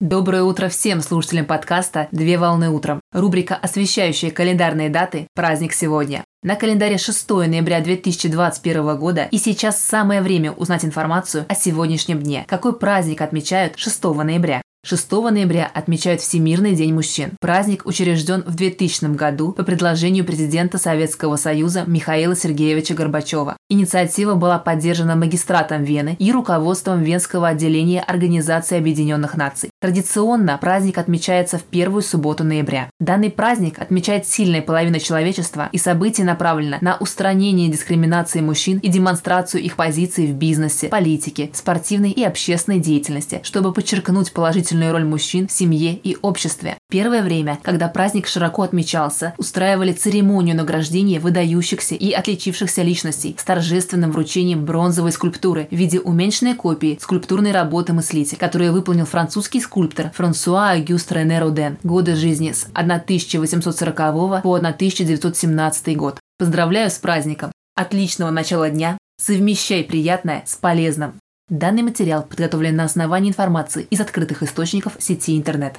Доброе утро всем слушателям подкаста «Две волны утром». Рубрика, освещающая календарные даты «Праздник сегодня». На календаре 6 ноября 2021 года и сейчас самое время узнать информацию о сегодняшнем дне. Какой праздник отмечают 6 ноября? 6 ноября отмечают Всемирный день мужчин. Праздник учрежден в 2000 году по предложению президента Советского Союза Михаила Сергеевича Горбачева. Инициатива была поддержана магистратом Вены и руководством Венского отделения Организации Объединенных Наций. Традиционно праздник отмечается в первую субботу ноября. Данный праздник отмечает сильная половина человечества и событие направлено на устранение дискриминации мужчин и демонстрацию их позиций в бизнесе, политике, спортивной и общественной деятельности, чтобы подчеркнуть положительную роль мужчин в семье и обществе. Первое время, когда праздник широко отмечался, устраивали церемонию награждения выдающихся и отличившихся личностей с торжественным вручением бронзовой скульптуры в виде уменьшенной копии скульптурной работы мыслителя, которую выполнил французский скульптор Франсуа Агюст Рене Роден. Годы жизни с 1840 по 1917 год. Поздравляю с праздником! Отличного начала дня! Совмещай приятное с полезным! Данный материал подготовлен на основании информации из открытых источников сети интернет.